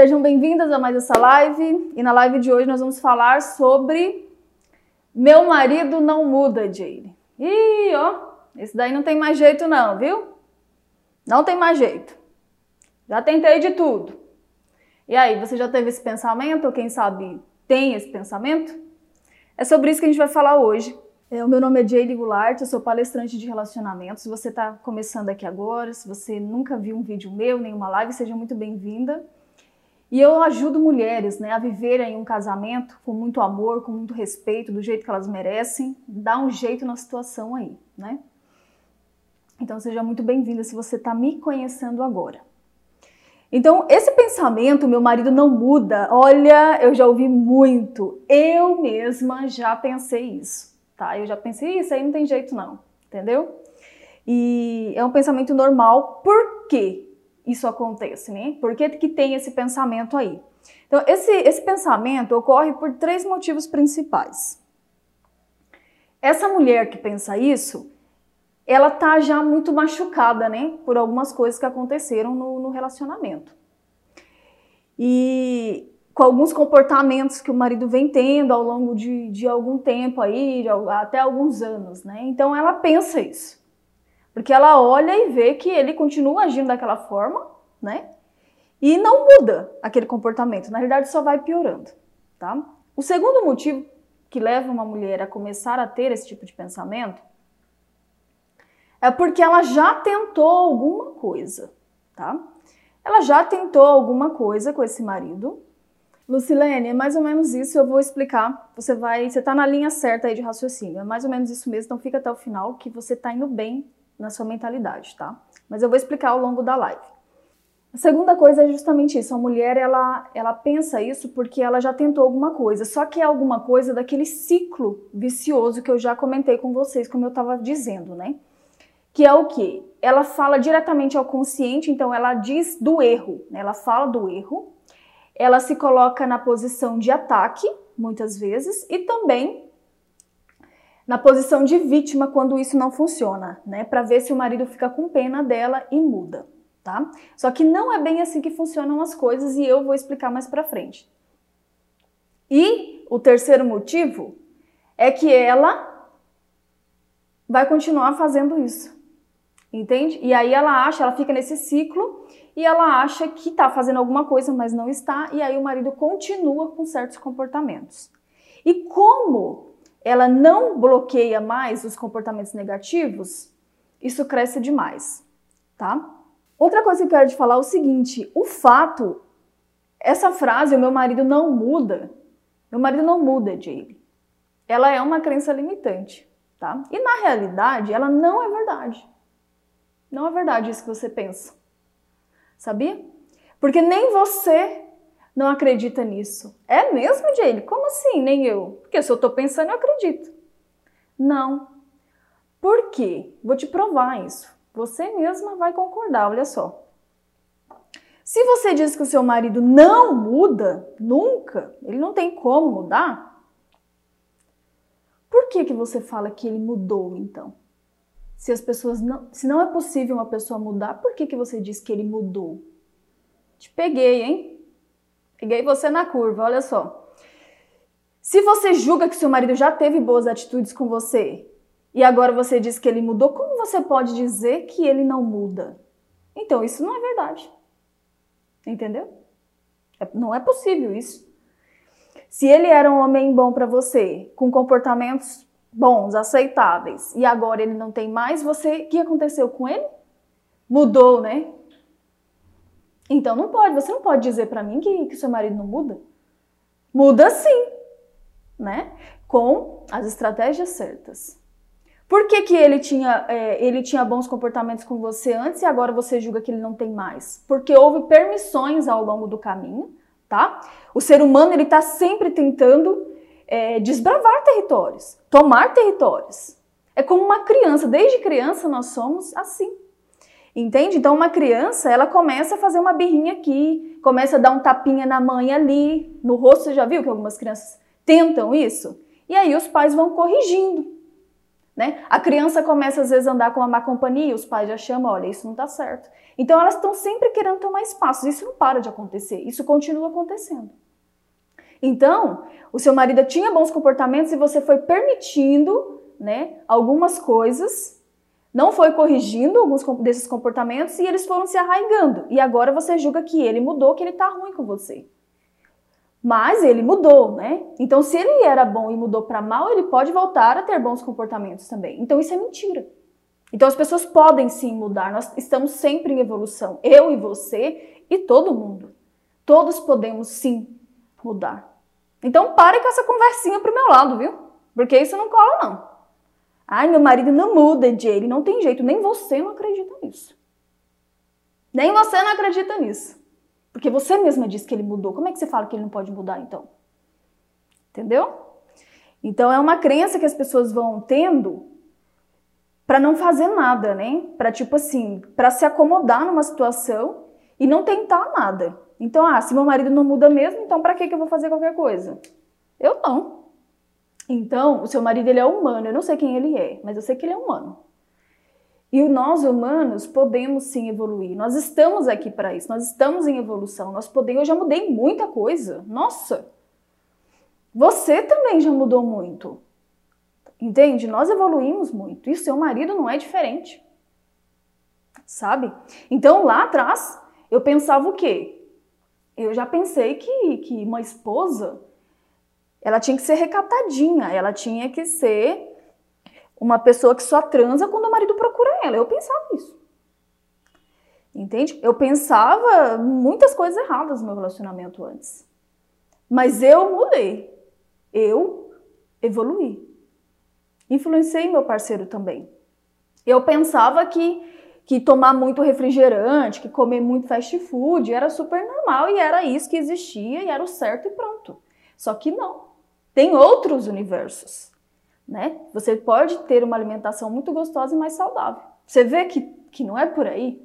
Sejam bem-vindas a mais essa live. E na live de hoje nós vamos falar sobre Meu marido não muda, Jane. Ih, ó, esse daí não tem mais jeito não, viu? Não tem mais jeito. Já tentei de tudo. E aí, você já teve esse pensamento? Ou quem sabe tem esse pensamento? É sobre isso que a gente vai falar hoje. É, o meu nome é Jaylee Goulart, eu sou palestrante de relacionamento. Se você está começando aqui agora, se você nunca viu um vídeo meu, nenhuma live, seja muito bem-vinda. E eu ajudo mulheres né, a viverem um casamento com muito amor, com muito respeito, do jeito que elas merecem, dar um jeito na situação aí, né? Então seja muito bem-vinda se você está me conhecendo agora. Então, esse pensamento, meu marido não muda, olha, eu já ouvi muito. Eu mesma já pensei isso, tá? Eu já pensei, isso aí não tem jeito não, entendeu? E é um pensamento normal, por quê? Isso acontece, né? Por que, que tem esse pensamento aí? Então, esse, esse pensamento ocorre por três motivos principais. Essa mulher que pensa isso, ela tá já muito machucada, né? Por algumas coisas que aconteceram no, no relacionamento. E com alguns comportamentos que o marido vem tendo ao longo de, de algum tempo aí, de, até alguns anos, né? Então ela pensa isso. Porque ela olha e vê que ele continua agindo daquela forma, né? E não muda aquele comportamento. Na realidade, só vai piorando, tá? O segundo motivo que leva uma mulher a começar a ter esse tipo de pensamento é porque ela já tentou alguma coisa, tá? Ela já tentou alguma coisa com esse marido. Lucilene, é mais ou menos isso, eu vou explicar. Você vai, você tá na linha certa aí de raciocínio. É mais ou menos isso mesmo, então fica até o final que você tá indo bem na sua mentalidade, tá? Mas eu vou explicar ao longo da live. A segunda coisa é justamente isso. A mulher, ela, ela pensa isso porque ela já tentou alguma coisa. Só que é alguma coisa daquele ciclo vicioso que eu já comentei com vocês, como eu estava dizendo, né? Que é o que? Ela fala diretamente ao consciente, então ela diz do erro, né? ela fala do erro, ela se coloca na posição de ataque, muitas vezes, e também na posição de vítima quando isso não funciona, né? Para ver se o marido fica com pena dela e muda, tá? Só que não é bem assim que funcionam as coisas e eu vou explicar mais para frente. E o terceiro motivo é que ela vai continuar fazendo isso. Entende? E aí ela acha, ela fica nesse ciclo e ela acha que tá fazendo alguma coisa, mas não está, e aí o marido continua com certos comportamentos. E como ela não bloqueia mais os comportamentos negativos, isso cresce demais, tá? Outra coisa que eu quero te falar é o seguinte: o fato, essa frase, o meu marido não muda, meu marido não muda, Jaylee. Ela é uma crença limitante, tá? E na realidade, ela não é verdade. Não é verdade isso que você pensa. Sabia? Porque nem você não acredita nisso. É mesmo, Jane? Como assim? Nem eu. Porque se eu estou pensando, eu acredito. Não. Por quê? Vou te provar isso. Você mesma vai concordar, olha só. Se você diz que o seu marido não muda, nunca, ele não tem como mudar, por que, que você fala que ele mudou então? Se as pessoas não, se não é possível uma pessoa mudar, por que, que você diz que ele mudou? Te peguei, hein? Peguei você na curva, olha só. Se você julga que seu marido já teve boas atitudes com você e agora você diz que ele mudou, como você pode dizer que ele não muda? Então, isso não é verdade. Entendeu? É, não é possível isso. Se ele era um homem bom para você, com comportamentos bons, aceitáveis, e agora ele não tem mais, você, o que aconteceu com ele? Mudou, né? Então não pode, você não pode dizer para mim que, que seu marido não muda. Muda sim, né? Com as estratégias certas. Por que, que ele, tinha, é, ele tinha bons comportamentos com você antes e agora você julga que ele não tem mais? Porque houve permissões ao longo do caminho, tá? O ser humano ele está sempre tentando é, desbravar territórios, tomar territórios. É como uma criança, desde criança nós somos assim. Entende? Então uma criança, ela começa a fazer uma birrinha aqui, começa a dar um tapinha na mãe ali, no rosto, você já viu que algumas crianças tentam isso? E aí os pais vão corrigindo. Né? A criança começa às vezes a andar com uma má companhia, os pais já chamam, olha, isso não tá certo. Então elas estão sempre querendo tomar espaço. Isso não para de acontecer, isso continua acontecendo. Então, o seu marido tinha bons comportamentos e você foi permitindo, né, algumas coisas, não foi corrigindo alguns desses comportamentos e eles foram se arraigando. E agora você julga que ele mudou, que ele tá ruim com você. Mas ele mudou, né? Então, se ele era bom e mudou para mal, ele pode voltar a ter bons comportamentos também. Então, isso é mentira. Então, as pessoas podem sim mudar. Nós estamos sempre em evolução. Eu e você e todo mundo. Todos podemos sim mudar. Então, pare com essa conversinha pro meu lado, viu? Porque isso não cola, não. Ai, meu marido não muda, Jay. Não tem jeito. Nem você não acredita nisso. Nem você não acredita nisso. Porque você mesma disse que ele mudou. Como é que você fala que ele não pode mudar, então? Entendeu? Então é uma crença que as pessoas vão tendo para não fazer nada, né? Para tipo assim, para se acomodar numa situação e não tentar nada. Então, ah, se meu marido não muda mesmo, então para que que eu vou fazer qualquer coisa? Eu não. Então, o seu marido ele é humano, eu não sei quem ele é, mas eu sei que ele é humano. E nós humanos podemos sim evoluir. Nós estamos aqui para isso. Nós estamos em evolução. Nós podemos. Eu já mudei muita coisa. Nossa. Você também já mudou muito. Entende? Nós evoluímos muito. E seu marido não é diferente. Sabe? Então lá atrás eu pensava o quê? Eu já pensei que, que uma esposa ela tinha que ser recatadinha, ela tinha que ser uma pessoa que só transa quando o marido procura ela. Eu pensava isso. Entende? Eu pensava muitas coisas erradas no meu relacionamento antes. Mas eu mudei. Eu evoluí. Influenciei meu parceiro também. Eu pensava que que tomar muito refrigerante, que comer muito fast food era super normal e era isso que existia e era o certo e pronto. Só que não. Tem outros universos né? Você pode ter uma alimentação muito gostosa e mais saudável. Você vê que, que não é por aí?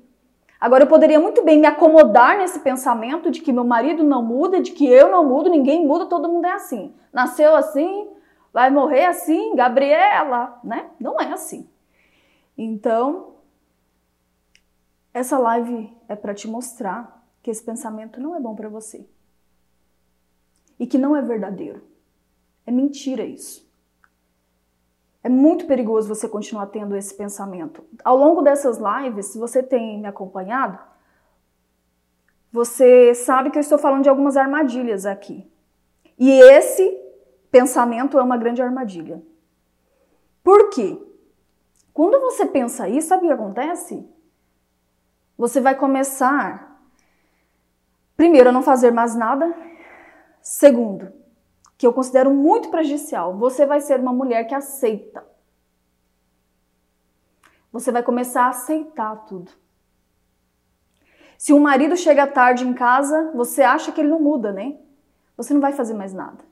Agora, eu poderia muito bem me acomodar nesse pensamento de que meu marido não muda, de que eu não mudo, ninguém muda, todo mundo é assim. Nasceu assim, vai morrer assim, Gabriela, né? Não é assim. Então, essa live é para te mostrar que esse pensamento não é bom para você. E que não é verdadeiro. É mentira isso. É muito perigoso você continuar tendo esse pensamento. Ao longo dessas lives, se você tem me acompanhado, você sabe que eu estou falando de algumas armadilhas aqui. E esse pensamento é uma grande armadilha. Por quê? Quando você pensa isso, sabe o que acontece? Você vai começar, primeiro, a não fazer mais nada. Segundo, que eu considero muito prejudicial. Você vai ser uma mulher que aceita. Você vai começar a aceitar tudo. Se um marido chega tarde em casa, você acha que ele não muda, né? Você não vai fazer mais nada.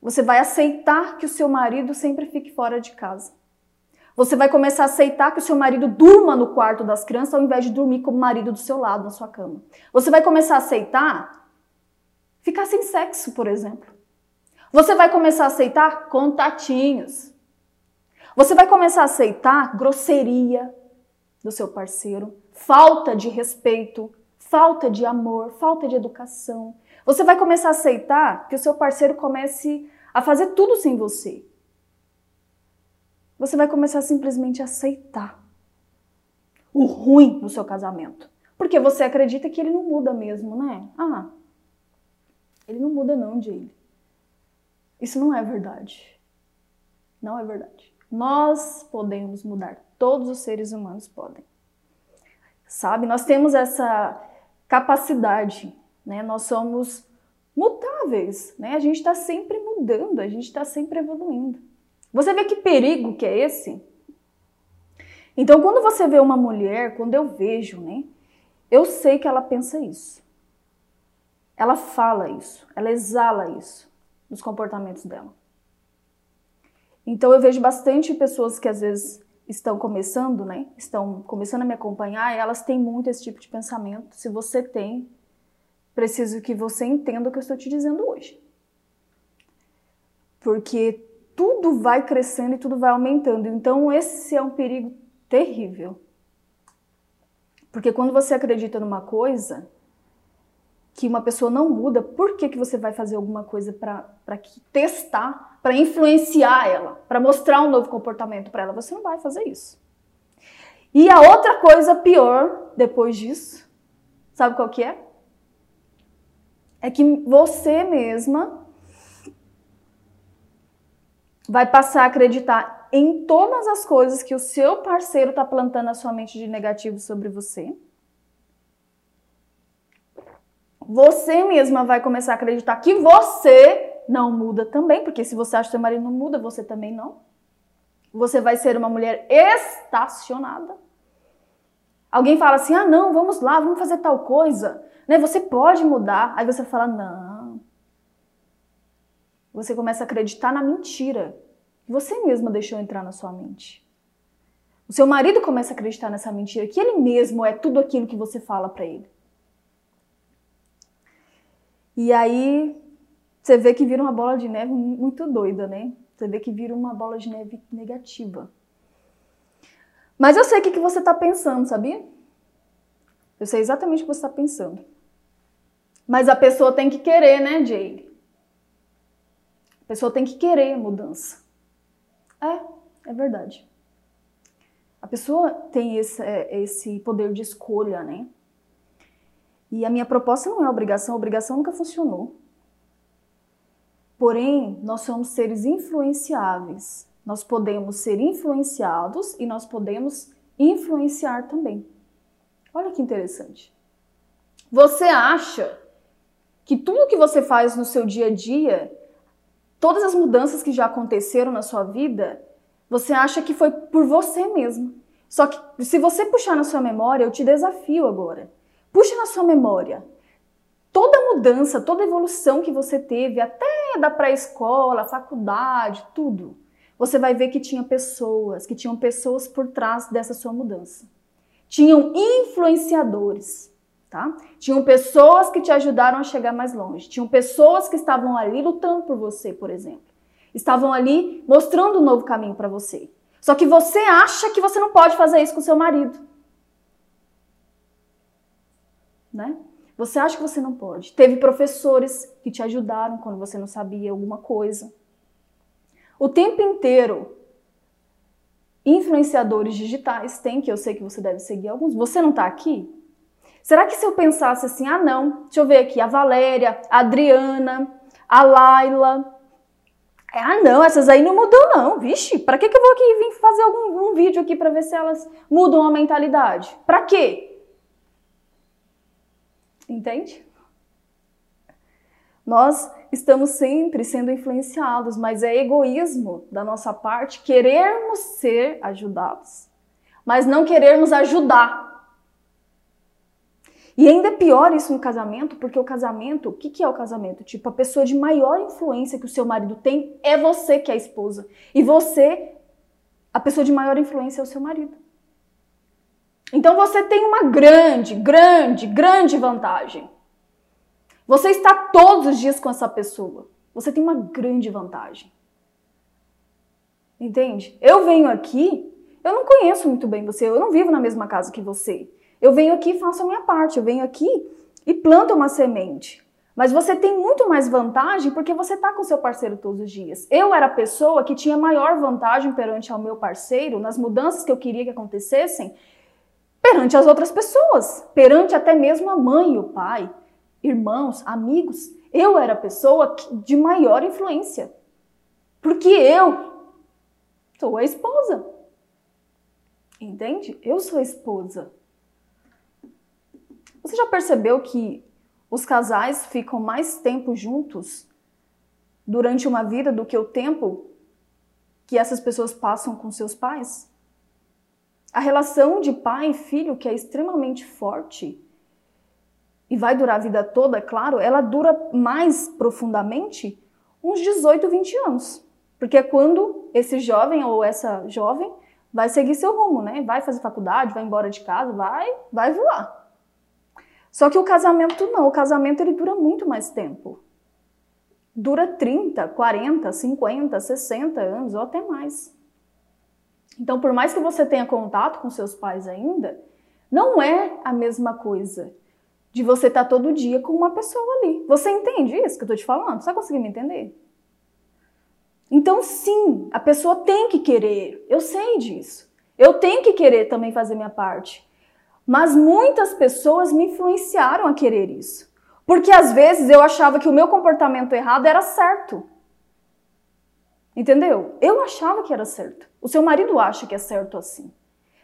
Você vai aceitar que o seu marido sempre fique fora de casa. Você vai começar a aceitar que o seu marido durma no quarto das crianças ao invés de dormir com o marido do seu lado na sua cama. Você vai começar a aceitar ficar sem sexo, por exemplo. Você vai começar a aceitar contatinhos. Você vai começar a aceitar grosseria do seu parceiro, falta de respeito, falta de amor, falta de educação. Você vai começar a aceitar que o seu parceiro comece a fazer tudo sem você. Você vai começar simplesmente a aceitar o ruim no seu casamento. Porque você acredita que ele não muda mesmo, né? Ah, ele não muda não, Jay. Isso não é verdade. Não é verdade. Nós podemos mudar. Todos os seres humanos podem. Sabe? Nós temos essa capacidade, né? Nós somos mutáveis, né? A gente está sempre mudando, a gente está sempre evoluindo. Você vê que perigo que é esse? Então, quando você vê uma mulher, quando eu vejo, né? Eu sei que ela pensa isso. Ela fala isso, ela exala isso nos comportamentos dela. Então eu vejo bastante pessoas que às vezes estão começando, né? Estão começando a me acompanhar elas têm muito esse tipo de pensamento. Se você tem, preciso que você entenda o que eu estou te dizendo hoje. Porque tudo vai crescendo e tudo vai aumentando. Então, esse é um perigo terrível. Porque quando você acredita numa coisa que uma pessoa não muda, por que, que você vai fazer alguma coisa para testar, para influenciar ela, para mostrar um novo comportamento para ela? Você não vai fazer isso. E a outra coisa pior depois disso, sabe qual que é? É que você mesma vai passar a acreditar em todas as coisas que o seu parceiro está plantando na sua mente de negativo sobre você. Você mesma vai começar a acreditar que você não muda também, porque se você acha que seu marido não muda, você também não. Você vai ser uma mulher estacionada. Alguém fala assim: ah, não, vamos lá, vamos fazer tal coisa. Né? Você pode mudar. Aí você fala: não. Você começa a acreditar na mentira que você mesma deixou entrar na sua mente. O seu marido começa a acreditar nessa mentira que ele mesmo é tudo aquilo que você fala para ele. E aí você vê que vira uma bola de neve muito doida, né? Você vê que vira uma bola de neve negativa. Mas eu sei o que você está pensando, sabia? Eu sei exatamente o que você está pensando. Mas a pessoa tem que querer, né, Jade? A pessoa tem que querer mudança. É, é verdade. A pessoa tem esse, é, esse poder de escolha, né? E a minha proposta não é obrigação, a obrigação nunca funcionou. Porém, nós somos seres influenciáveis. Nós podemos ser influenciados e nós podemos influenciar também. Olha que interessante. Você acha que tudo que você faz no seu dia a dia, todas as mudanças que já aconteceram na sua vida, você acha que foi por você mesmo. Só que se você puxar na sua memória, eu te desafio agora. Puxa na sua memória toda mudança, toda evolução que você teve, até da pré-escola, faculdade, tudo você vai ver que tinha pessoas, que tinham pessoas por trás dessa sua mudança. Tinham influenciadores, tá? Tinham pessoas que te ajudaram a chegar mais longe. Tinham pessoas que estavam ali lutando por você, por exemplo. Estavam ali mostrando um novo caminho para você. Só que você acha que você não pode fazer isso com seu marido. Né? Você acha que você não pode. Teve professores que te ajudaram quando você não sabia alguma coisa o tempo inteiro. Influenciadores digitais tem, que eu sei que você deve seguir alguns. Você não está aqui? Será que se eu pensasse assim, ah não, deixa eu ver aqui, a Valéria, a Adriana, a Laila. Ah não, essas aí não mudou não, vixe, para que, que eu vou aqui vir fazer algum um vídeo aqui para ver se elas mudam a mentalidade? Para quê? Entende? Nós estamos sempre sendo influenciados, mas é egoísmo da nossa parte querermos ser ajudados, mas não querermos ajudar. E ainda é pior isso no casamento, porque o casamento, o que, que é o casamento? Tipo, a pessoa de maior influência que o seu marido tem é você que é a esposa. E você, a pessoa de maior influência é o seu marido. Então você tem uma grande, grande, grande vantagem. Você está todos os dias com essa pessoa. Você tem uma grande vantagem. Entende? Eu venho aqui, eu não conheço muito bem você, eu não vivo na mesma casa que você. Eu venho aqui e faço a minha parte, eu venho aqui e planto uma semente. Mas você tem muito mais vantagem porque você está com seu parceiro todos os dias. Eu era a pessoa que tinha maior vantagem perante ao meu parceiro nas mudanças que eu queria que acontecessem perante as outras pessoas, perante até mesmo a mãe o pai irmãos, amigos, eu era a pessoa de maior influência. Porque eu sou a esposa. Entende? Eu sou a esposa. Você já percebeu que os casais ficam mais tempo juntos durante uma vida do que o tempo que essas pessoas passam com seus pais? A relação de pai e filho, que é extremamente forte, e vai durar a vida toda, é claro, ela dura mais profundamente uns 18, 20 anos. Porque é quando esse jovem ou essa jovem vai seguir seu rumo, né? Vai fazer faculdade, vai embora de casa, vai, vai voar. Só que o casamento não, o casamento ele dura muito mais tempo. dura 30, 40, 50, 60 anos ou até mais. Então, por mais que você tenha contato com seus pais ainda, não é a mesma coisa de você estar todo dia com uma pessoa ali. Você entende isso que eu tô te falando? Você vai conseguir me entender? Então, sim, a pessoa tem que querer. Eu sei disso. Eu tenho que querer também fazer minha parte. Mas muitas pessoas me influenciaram a querer isso. Porque às vezes eu achava que o meu comportamento errado era certo. Entendeu? Eu achava que era certo. O seu marido acha que é certo assim.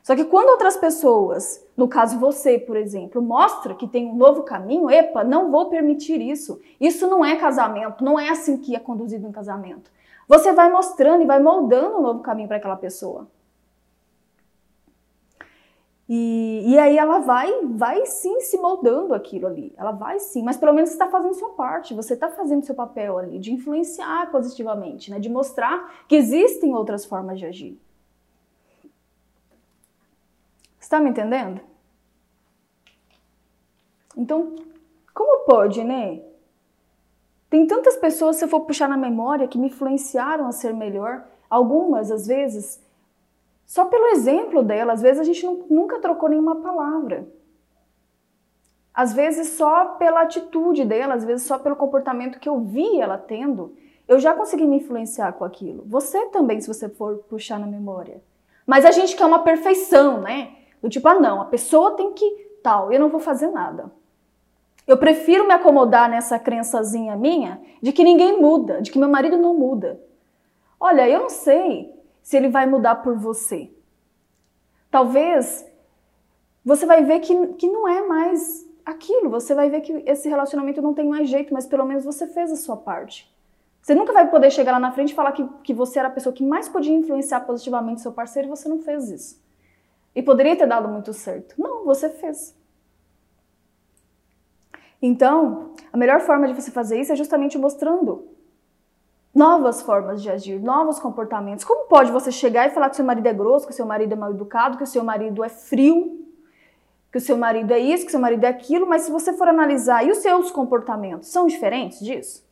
Só que quando outras pessoas, no caso você, por exemplo, mostra que tem um novo caminho, epa, não vou permitir isso. Isso não é casamento, não é assim que é conduzido um casamento. Você vai mostrando e vai moldando um novo caminho para aquela pessoa. E, e aí ela vai, vai sim se moldando aquilo ali. Ela vai sim, mas pelo menos está fazendo sua parte, você está fazendo seu papel ali de influenciar positivamente, né? De mostrar que existem outras formas de agir. Está me entendendo? Então, como pode, né? Tem tantas pessoas, se eu for puxar na memória, que me influenciaram a ser melhor. Algumas, às vezes, só pelo exemplo dela, às vezes a gente nunca trocou nenhuma palavra. Às vezes só pela atitude dela, às vezes só pelo comportamento que eu vi ela tendo, eu já consegui me influenciar com aquilo. Você também, se você for puxar na memória. Mas a gente quer uma perfeição, né? Do tipo, ah, não, a pessoa tem que tal, eu não vou fazer nada. Eu prefiro me acomodar nessa crençazinha minha de que ninguém muda, de que meu marido não muda. Olha, eu não sei se ele vai mudar por você. Talvez você vai ver que, que não é mais aquilo, você vai ver que esse relacionamento não tem mais jeito, mas pelo menos você fez a sua parte. Você nunca vai poder chegar lá na frente e falar que, que você era a pessoa que mais podia influenciar positivamente seu parceiro e você não fez isso. E poderia ter dado muito certo. Não, você fez. Então, a melhor forma de você fazer isso é justamente mostrando novas formas de agir, novos comportamentos. Como pode você chegar e falar que seu marido é grosso, que seu marido é mal educado, que seu marido é frio, que o seu marido é isso, que seu marido é aquilo, mas se você for analisar e os seus comportamentos são diferentes disso?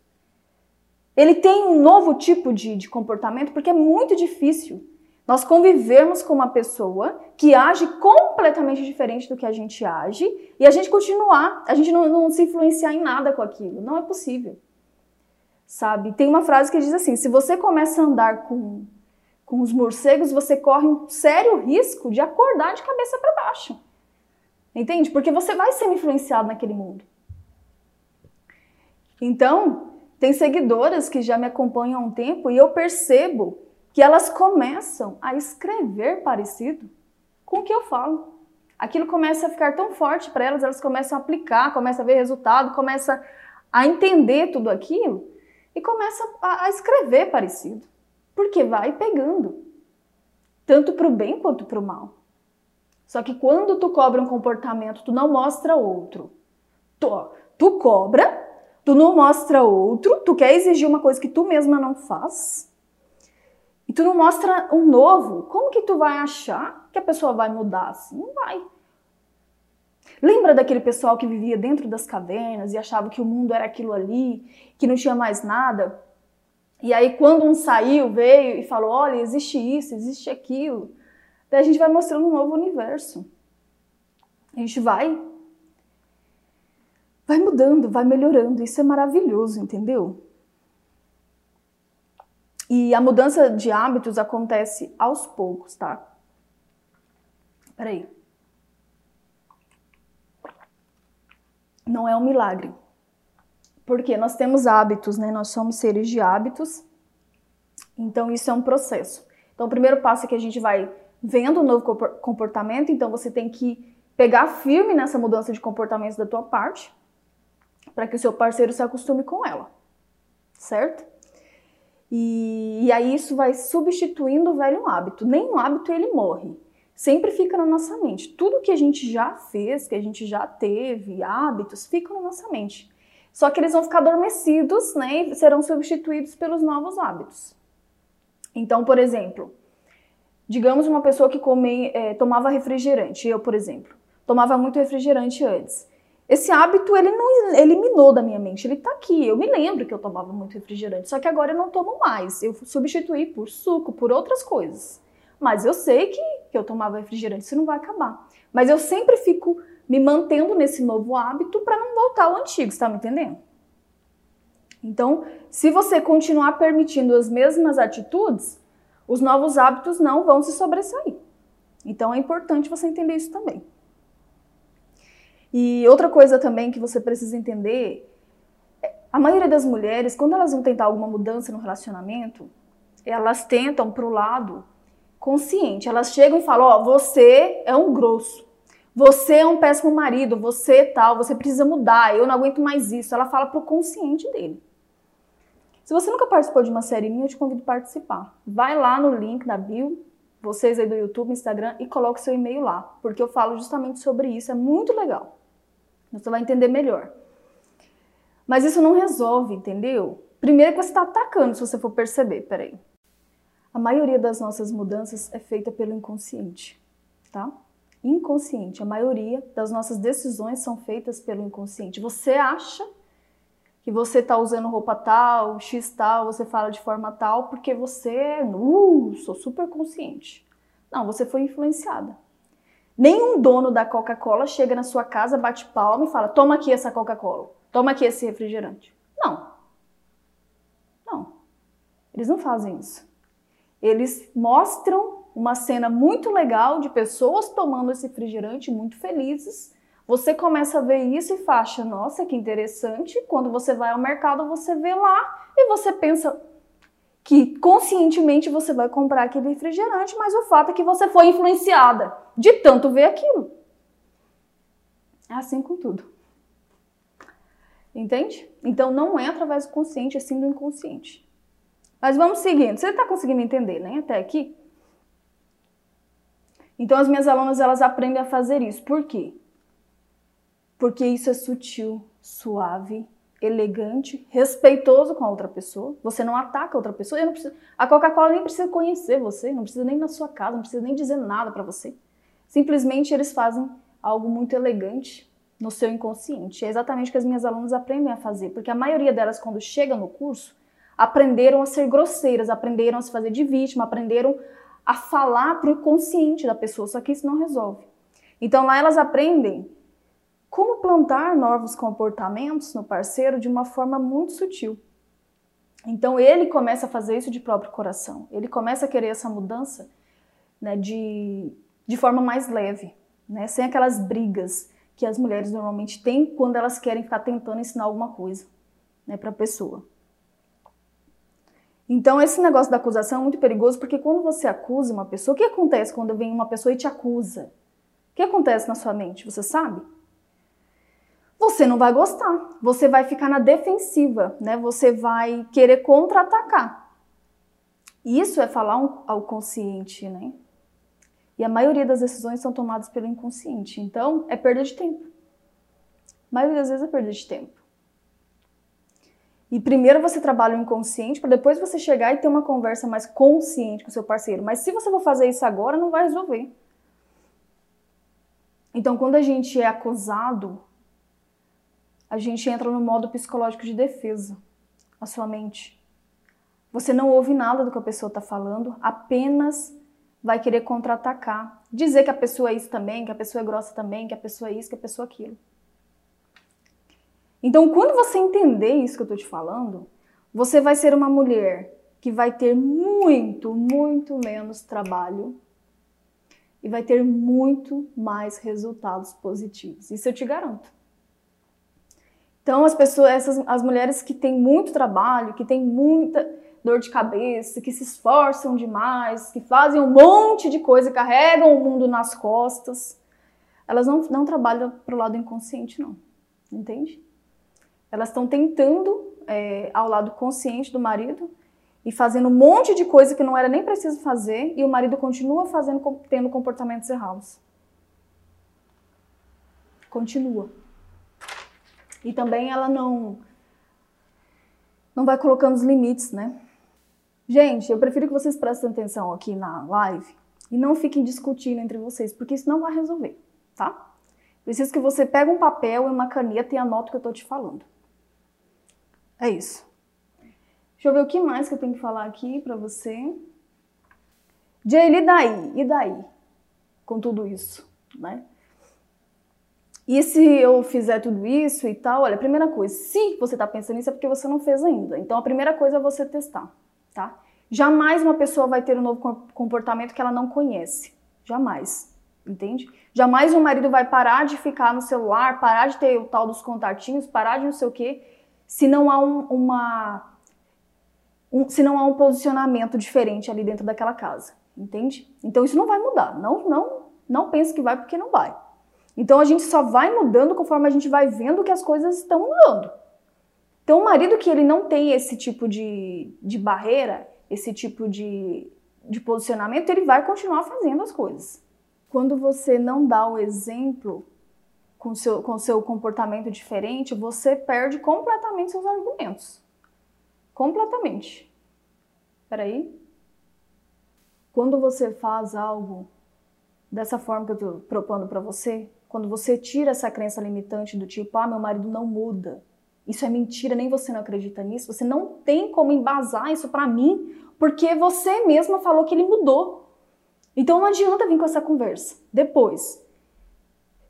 Ele tem um novo tipo de, de comportamento porque é muito difícil nós convivermos com uma pessoa que age completamente diferente do que a gente age e a gente continuar, a gente não, não se influenciar em nada com aquilo. Não é possível sabe? Tem uma frase que diz assim: se você começa a andar com, com os morcegos, você corre um sério risco de acordar de cabeça para baixo. Entende? Porque você vai ser influenciado naquele mundo. Então, tem seguidoras que já me acompanham há um tempo e eu percebo que elas começam a escrever parecido com o que eu falo. Aquilo começa a ficar tão forte para elas, elas começam a aplicar, começam a ver resultado, começam a entender tudo aquilo e começa a, a escrever parecido. Porque vai pegando. Tanto para o bem quanto para o mal. Só que quando tu cobra um comportamento, tu não mostra outro. Tu, tu cobra, tu não mostra outro, tu quer exigir uma coisa que tu mesma não faz. E tu não mostra um novo. Como que tu vai achar que a pessoa vai mudar assim? Não vai. Lembra daquele pessoal que vivia dentro das cavernas e achava que o mundo era aquilo ali, que não tinha mais nada? E aí, quando um saiu, veio e falou: olha, existe isso, existe aquilo. Daí a gente vai mostrando um novo universo. A gente vai. Vai mudando, vai melhorando. Isso é maravilhoso, entendeu? E a mudança de hábitos acontece aos poucos, tá? Peraí. Não é um milagre. Porque nós temos hábitos, né? Nós somos seres de hábitos. Então isso é um processo. Então o primeiro passo é que a gente vai vendo um novo comportamento, então você tem que pegar firme nessa mudança de comportamento da tua parte, para que o seu parceiro se acostume com ela. Certo? E, e aí isso vai substituindo o velho hábito. Nenhum hábito ele morre sempre fica na nossa mente. Tudo que a gente já fez, que a gente já teve, hábitos, ficam na nossa mente. Só que eles vão ficar adormecidos, né, e serão substituídos pelos novos hábitos. Então, por exemplo, digamos uma pessoa que come, é, tomava refrigerante, eu, por exemplo, tomava muito refrigerante antes. Esse hábito ele não eliminou da minha mente, ele tá aqui. Eu me lembro que eu tomava muito refrigerante, só que agora eu não tomo mais. Eu substituí por suco, por outras coisas. Mas eu sei que, que eu tomava refrigerante, isso não vai acabar. Mas eu sempre fico me mantendo nesse novo hábito para não voltar ao antigo, está me entendendo? Então, se você continuar permitindo as mesmas atitudes, os novos hábitos não vão se sobressair. Então, é importante você entender isso também. E outra coisa também que você precisa entender, a maioria das mulheres, quando elas vão tentar alguma mudança no relacionamento, elas tentam pro lado consciente. Elas chegam e falam: Ó, oh, você é um grosso. Você é um péssimo marido, você é tal, você precisa mudar, eu não aguento mais isso. Ela fala pro consciente dele. Se você nunca participou de uma série minha, eu te convido a participar. Vai lá no link da bio, vocês aí do YouTube, Instagram, e coloque seu e-mail lá, porque eu falo justamente sobre isso, é muito legal. Você vai entender melhor. Mas isso não resolve, entendeu? Primeiro que você está atacando, se você for perceber, peraí. A maioria das nossas mudanças é feita pelo inconsciente, tá? Inconsciente. A maioria das nossas decisões são feitas pelo inconsciente. Você acha que você está usando roupa tal, X tal, você fala de forma tal, porque você, uh, sou super consciente. Não, você foi influenciada. Nenhum dono da Coca-Cola chega na sua casa, bate palma e fala: toma aqui essa Coca-Cola, toma aqui esse refrigerante. Não. Não. Eles não fazem isso eles mostram uma cena muito legal de pessoas tomando esse refrigerante muito felizes. Você começa a ver isso e faixa, nossa, que interessante. Quando você vai ao mercado, você vê lá e você pensa que conscientemente você vai comprar aquele refrigerante, mas o fato é que você foi influenciada de tanto ver aquilo. É assim com tudo. Entende? Então não é através do consciente, é sim do inconsciente. Mas vamos seguindo. Você está conseguindo entender, né? Até aqui? Então as minhas alunas elas aprendem a fazer isso. Por quê? Porque isso é sutil, suave, elegante, respeitoso com a outra pessoa. Você não ataca a outra pessoa. Preciso... A Coca-Cola nem precisa conhecer você, não precisa nem na sua casa, não precisa nem dizer nada para você. Simplesmente eles fazem algo muito elegante no seu inconsciente. É exatamente o que as minhas alunas aprendem a fazer, porque a maioria delas quando chega no curso, aprenderam a ser grosseiras, aprenderam a se fazer de vítima, aprenderam a falar para o inconsciente da pessoa, só que isso não resolve. Então lá elas aprendem como plantar novos comportamentos no parceiro de uma forma muito sutil. Então ele começa a fazer isso de próprio coração, ele começa a querer essa mudança né, de, de forma mais leve, né, sem aquelas brigas que as mulheres normalmente têm quando elas querem ficar tentando ensinar alguma coisa né, para a pessoa. Então, esse negócio da acusação é muito perigoso porque quando você acusa uma pessoa, o que acontece quando vem uma pessoa e te acusa? O que acontece na sua mente? Você sabe? Você não vai gostar, você vai ficar na defensiva, né? Você vai querer contra-atacar. Isso é falar ao consciente, né? E a maioria das decisões são tomadas pelo inconsciente. Então, é perda de tempo. A maioria das vezes é perda de tempo. E primeiro você trabalha o inconsciente para depois você chegar e ter uma conversa mais consciente com o seu parceiro. Mas se você for fazer isso agora, não vai resolver. Então, quando a gente é acusado, a gente entra no modo psicológico de defesa, a sua mente. Você não ouve nada do que a pessoa está falando, apenas vai querer contra-atacar. Dizer que a pessoa é isso também, que a pessoa é grossa também, que a pessoa é isso, que a pessoa é aquilo. Então, quando você entender isso que eu estou te falando, você vai ser uma mulher que vai ter muito, muito menos trabalho e vai ter muito mais resultados positivos. Isso eu te garanto. Então, as pessoas, essas, as mulheres que têm muito trabalho, que têm muita dor de cabeça, que se esforçam demais, que fazem um monte de coisa, carregam o mundo nas costas, elas não, não trabalham para o lado inconsciente, não. Entende? Elas estão tentando é, ao lado consciente do marido e fazendo um monte de coisa que não era nem preciso fazer e o marido continua fazendo, tendo comportamentos errados. Continua. E também ela não não vai colocando os limites, né? Gente, eu prefiro que vocês prestem atenção aqui na live e não fiquem discutindo entre vocês, porque isso não vai resolver, tá? Preciso que você pegue um papel e uma caneta e anote o que eu estou te falando. É isso. Deixa eu ver o que mais que eu tenho que falar aqui para você. Jay, e daí? E daí? Com tudo isso, né? E se eu fizer tudo isso e tal, olha, a primeira coisa, se você está pensando nisso é porque você não fez ainda. Então a primeira coisa é você testar, tá? Jamais uma pessoa vai ter um novo comportamento que ela não conhece. Jamais. Entende? Jamais um marido vai parar de ficar no celular, parar de ter o tal dos contatinhos, parar de não sei o quê, se não há um, uma. Um, se não há um posicionamento diferente ali dentro daquela casa. Entende? Então isso não vai mudar. Não, não, não pense que vai porque não vai. Então a gente só vai mudando conforme a gente vai vendo que as coisas estão mudando. Então o marido que ele não tem esse tipo de, de barreira, esse tipo de, de posicionamento, ele vai continuar fazendo as coisas. Quando você não dá o exemplo com seu, com seu comportamento diferente, você perde completamente seus argumentos. Completamente. Peraí. Quando você faz algo dessa forma que eu estou propondo para você, quando você tira essa crença limitante do tipo, ah, meu marido não muda, isso é mentira, nem você não acredita nisso, você não tem como embasar isso para mim, porque você mesma falou que ele mudou. Então não adianta vir com essa conversa. Depois,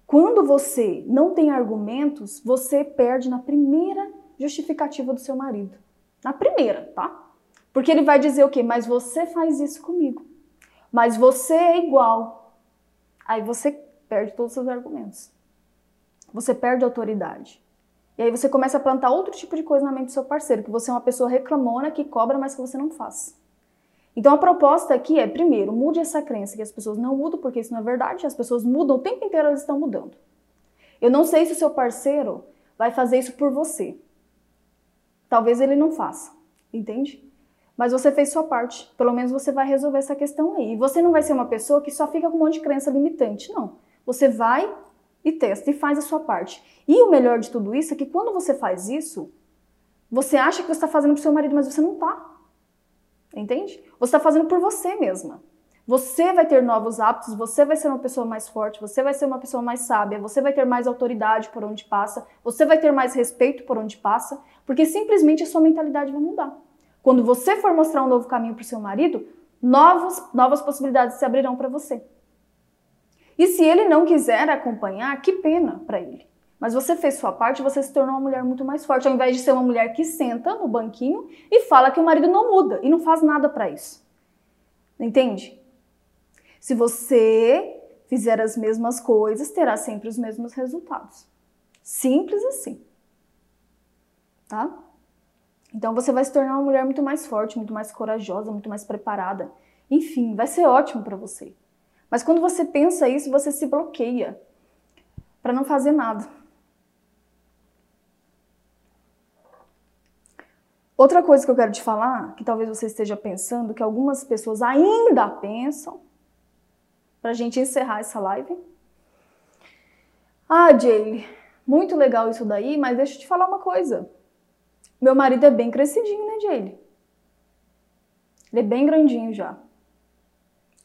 quando você não tem argumentos, você perde na primeira justificativa do seu marido. Na primeira, tá? Porque ele vai dizer o quê? Mas você faz isso comigo. Mas você é igual. Aí você perde todos os seus argumentos. Você perde autoridade. E aí você começa a plantar outro tipo de coisa na mente do seu parceiro, que você é uma pessoa reclamona, que cobra, mas que você não faz. Então a proposta aqui é, primeiro, mude essa crença que as pessoas não mudam, porque isso não é verdade, as pessoas mudam o tempo inteiro, elas estão mudando. Eu não sei se o seu parceiro vai fazer isso por você. Talvez ele não faça, entende? Mas você fez sua parte. Pelo menos você vai resolver essa questão aí. E você não vai ser uma pessoa que só fica com um monte de crença limitante, não. Você vai e testa e faz a sua parte. E o melhor de tudo isso é que quando você faz isso, você acha que você está fazendo para o seu marido, mas você não está. Entende? Você está fazendo por você mesma. Você vai ter novos hábitos, você vai ser uma pessoa mais forte, você vai ser uma pessoa mais sábia, você vai ter mais autoridade por onde passa, você vai ter mais respeito por onde passa, porque simplesmente a sua mentalidade vai mudar. Quando você for mostrar um novo caminho para o seu marido, novos, novas possibilidades se abrirão para você. E se ele não quiser acompanhar, que pena para ele. Mas você fez sua parte, você se tornou uma mulher muito mais forte, ao invés de ser uma mulher que senta no banquinho e fala que o marido não muda e não faz nada para isso. Entende? Se você fizer as mesmas coisas, terá sempre os mesmos resultados. Simples assim. Tá? Então você vai se tornar uma mulher muito mais forte, muito mais corajosa, muito mais preparada. Enfim, vai ser ótimo para você. Mas quando você pensa isso, você se bloqueia para não fazer nada. Outra coisa que eu quero te falar, que talvez você esteja pensando, que algumas pessoas ainda pensam, para a gente encerrar essa live. Ah, Jaylee, muito legal isso daí, mas deixa eu te falar uma coisa. Meu marido é bem crescidinho, né, Jaylee? Ele é bem grandinho já.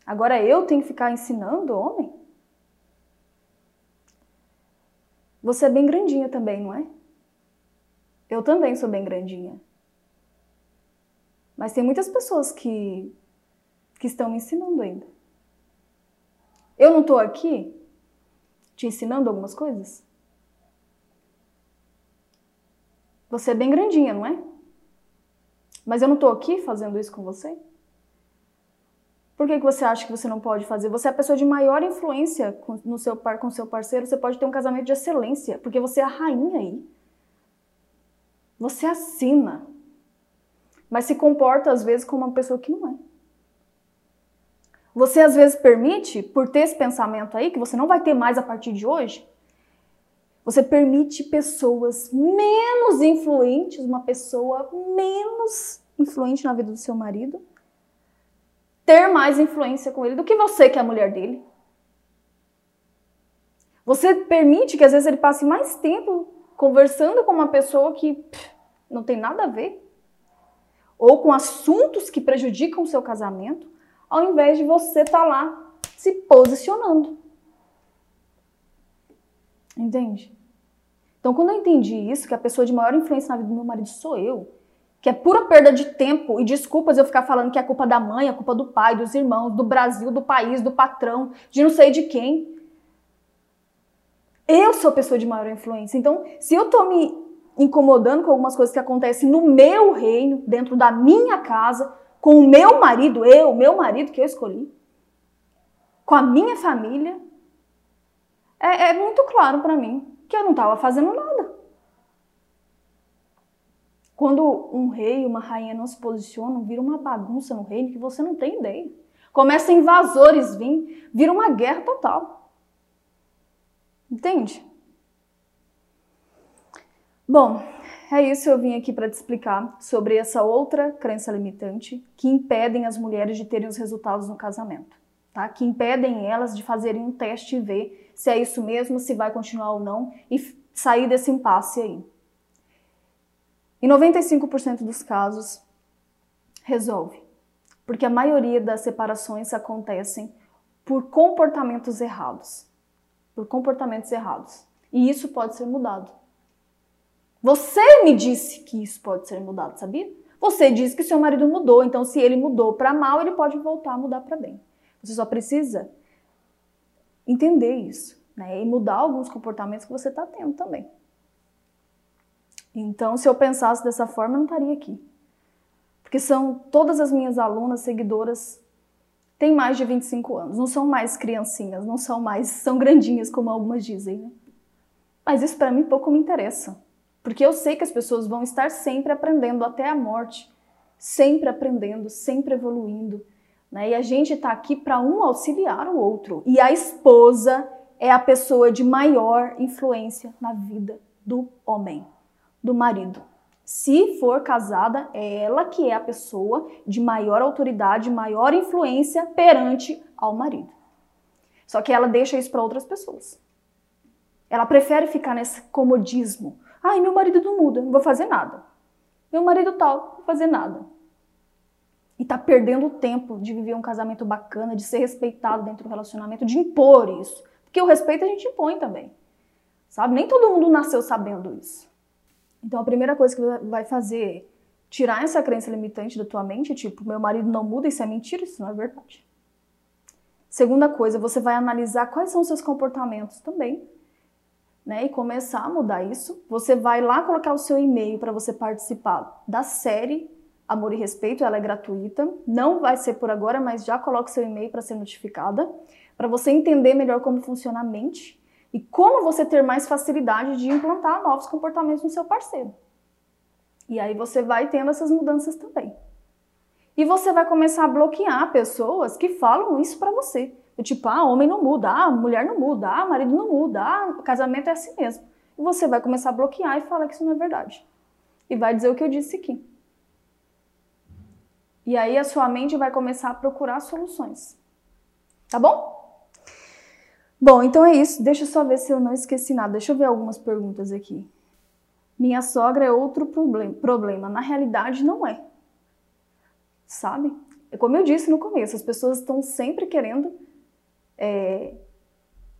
Agora eu tenho que ficar ensinando homem? Você é bem grandinha também, não é? Eu também sou bem grandinha. Mas tem muitas pessoas que, que estão me ensinando ainda. Eu não estou aqui te ensinando algumas coisas? Você é bem grandinha, não é? Mas eu não estou aqui fazendo isso com você? Por que, que você acha que você não pode fazer? Você é a pessoa de maior influência com, no seu par, com seu parceiro, você pode ter um casamento de excelência, porque você é a rainha aí. Você assina. Mas se comporta às vezes como uma pessoa que não é. Você às vezes permite, por ter esse pensamento aí, que você não vai ter mais a partir de hoje, você permite pessoas menos influentes, uma pessoa menos influente na vida do seu marido, ter mais influência com ele do que você, que é a mulher dele. Você permite que às vezes ele passe mais tempo conversando com uma pessoa que pff, não tem nada a ver, ou com assuntos que prejudicam o seu casamento, ao invés de você estar tá lá se posicionando. Entende? Então, quando eu entendi isso, que a pessoa de maior influência na vida do meu marido sou eu, que é pura perda de tempo e desculpas eu ficar falando que é culpa da mãe, é culpa do pai, dos irmãos, do Brasil, do país, do patrão, de não sei de quem. Eu sou a pessoa de maior influência. Então, se eu tô me incomodando com algumas coisas que acontecem no meu reino, dentro da minha casa, com o meu marido, eu, o meu marido que eu escolhi, com a minha família, é, é muito claro para mim que eu não estava fazendo nada. Quando um rei, uma rainha não se posicionam, vira uma bagunça no reino que você não tem ideia. Começa invasores vir, vira uma guerra total. Entende? Bom, é isso eu vim aqui para te explicar sobre essa outra crença limitante que impedem as mulheres de terem os resultados no casamento, tá? Que impedem elas de fazerem um teste e ver se é isso mesmo, se vai continuar ou não e sair desse impasse aí. Em 95% dos casos resolve, porque a maioria das separações acontecem por comportamentos errados por comportamentos errados. E isso pode ser mudado. Você me disse que isso pode ser mudado, sabia? Você disse que seu marido mudou, então se ele mudou para mal, ele pode voltar a mudar para bem. Você só precisa entender isso, né? E mudar alguns comportamentos que você está tendo também. Então, se eu pensasse dessa forma, eu não estaria aqui. Porque são todas as minhas alunas, seguidoras, têm mais de 25 anos, não são mais criancinhas, não são mais, são grandinhas, como algumas dizem. Né? Mas isso para mim pouco me interessa, porque eu sei que as pessoas vão estar sempre aprendendo até a morte, sempre aprendendo, sempre evoluindo. Né? E a gente está aqui para um auxiliar o outro. E a esposa é a pessoa de maior influência na vida do homem, do marido. Se for casada, é ela que é a pessoa de maior autoridade, maior influência perante ao marido. Só que ela deixa isso para outras pessoas. Ela prefere ficar nesse comodismo. Ai, meu marido não muda, não vou fazer nada. Meu marido tal, não vou fazer nada. E tá perdendo o tempo de viver um casamento bacana, de ser respeitado dentro do relacionamento, de impor isso. Porque o respeito a gente impõe também. Sabe? Nem todo mundo nasceu sabendo isso. Então a primeira coisa que vai fazer é tirar essa crença limitante da tua mente, tipo, meu marido não muda, isso é mentira, isso não é verdade. Segunda coisa, você vai analisar quais são os seus comportamentos também, né? E começar a mudar isso. Você vai lá colocar o seu e-mail para você participar da série Amor e Respeito, ela é gratuita. Não vai ser por agora, mas já coloque seu e-mail para ser notificada, para você entender melhor como funciona a mente e como você ter mais facilidade de implantar novos comportamentos no seu parceiro. E aí você vai tendo essas mudanças também. E você vai começar a bloquear pessoas que falam isso para você. Tipo, ah, homem não muda, ah, mulher não muda, ah, marido não muda, ah, casamento é assim mesmo. E você vai começar a bloquear e falar que isso não é verdade. E vai dizer o que eu disse aqui. E aí a sua mente vai começar a procurar soluções. Tá bom? Bom, então é isso. Deixa eu só ver se eu não esqueci nada. Deixa eu ver algumas perguntas aqui. Minha sogra é outro problema. Na realidade, não é. Sabe? É como eu disse no começo, as pessoas estão sempre querendo é,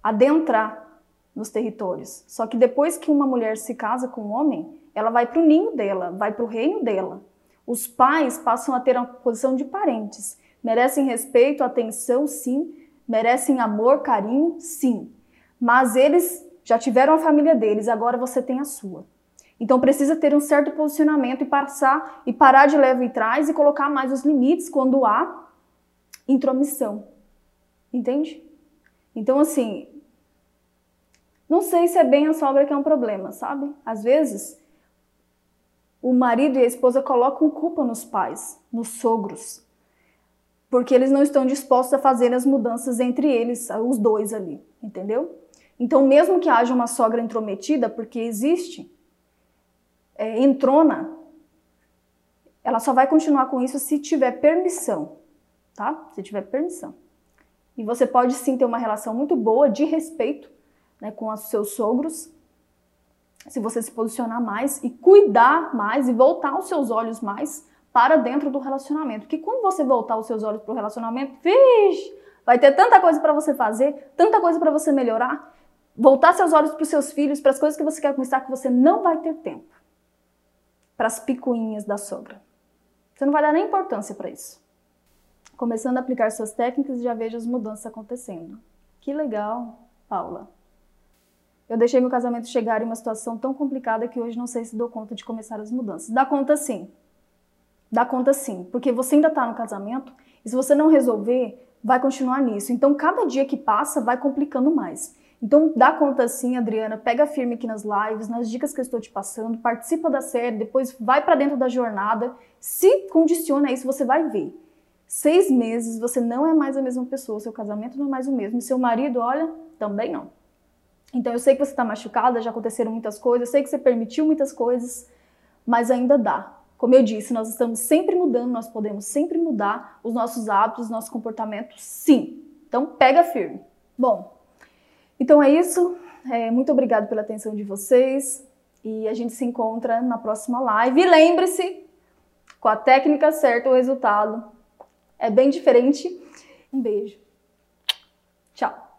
adentrar nos territórios. Só que depois que uma mulher se casa com um homem, ela vai para o ninho dela, vai para o reino dela. Os pais passam a ter uma posição de parentes. Merecem respeito, atenção, sim, merecem amor, carinho, sim. Mas eles já tiveram a família deles, agora você tem a sua. Então precisa ter um certo posicionamento e passar e parar de leva e trás e colocar mais os limites quando há intromissão. Entende? Então assim, não sei se é bem a sogra que é um problema, sabe? Às vezes o marido e a esposa colocam culpa nos pais, nos sogros, porque eles não estão dispostos a fazer as mudanças entre eles, os dois ali, entendeu? Então, mesmo que haja uma sogra intrometida, porque existe, é, entrona, ela só vai continuar com isso se tiver permissão, tá? Se tiver permissão. E você pode sim ter uma relação muito boa de respeito né, com os seus sogros, se você se posicionar mais e cuidar mais e voltar os seus olhos mais para dentro do relacionamento. Porque quando você voltar os seus olhos para o relacionamento, vixe, vai ter tanta coisa para você fazer, tanta coisa para você melhorar, voltar seus olhos para os seus filhos, para as coisas que você quer conquistar, que você não vai ter tempo. Para as picuinhas da sogra. Você não vai dar nem importância para isso. Começando a aplicar suas técnicas, já vejo as mudanças acontecendo. Que legal, Paula. Eu deixei meu casamento chegar em uma situação tão complicada que hoje não sei se dou conta de começar as mudanças. Dá conta sim. Dá conta sim, porque você ainda está no casamento e se você não resolver, vai continuar nisso. Então, cada dia que passa vai complicando mais. Então dá conta sim, Adriana, pega firme aqui nas lives, nas dicas que eu estou te passando, participa da série, depois vai para dentro da jornada, se condiciona a isso, você vai ver. Seis meses você não é mais a mesma pessoa, seu casamento não é mais o mesmo, e seu marido, olha, também não. Então eu sei que você está machucada, já aconteceram muitas coisas, eu sei que você permitiu muitas coisas, mas ainda dá. Como eu disse, nós estamos sempre mudando, nós podemos sempre mudar os nossos hábitos, nosso comportamento, sim. Então pega firme. Bom, então é isso. É, muito obrigado pela atenção de vocês e a gente se encontra na próxima live. E lembre-se, com a técnica certa, o resultado é bem diferente. Um beijo. Tchau.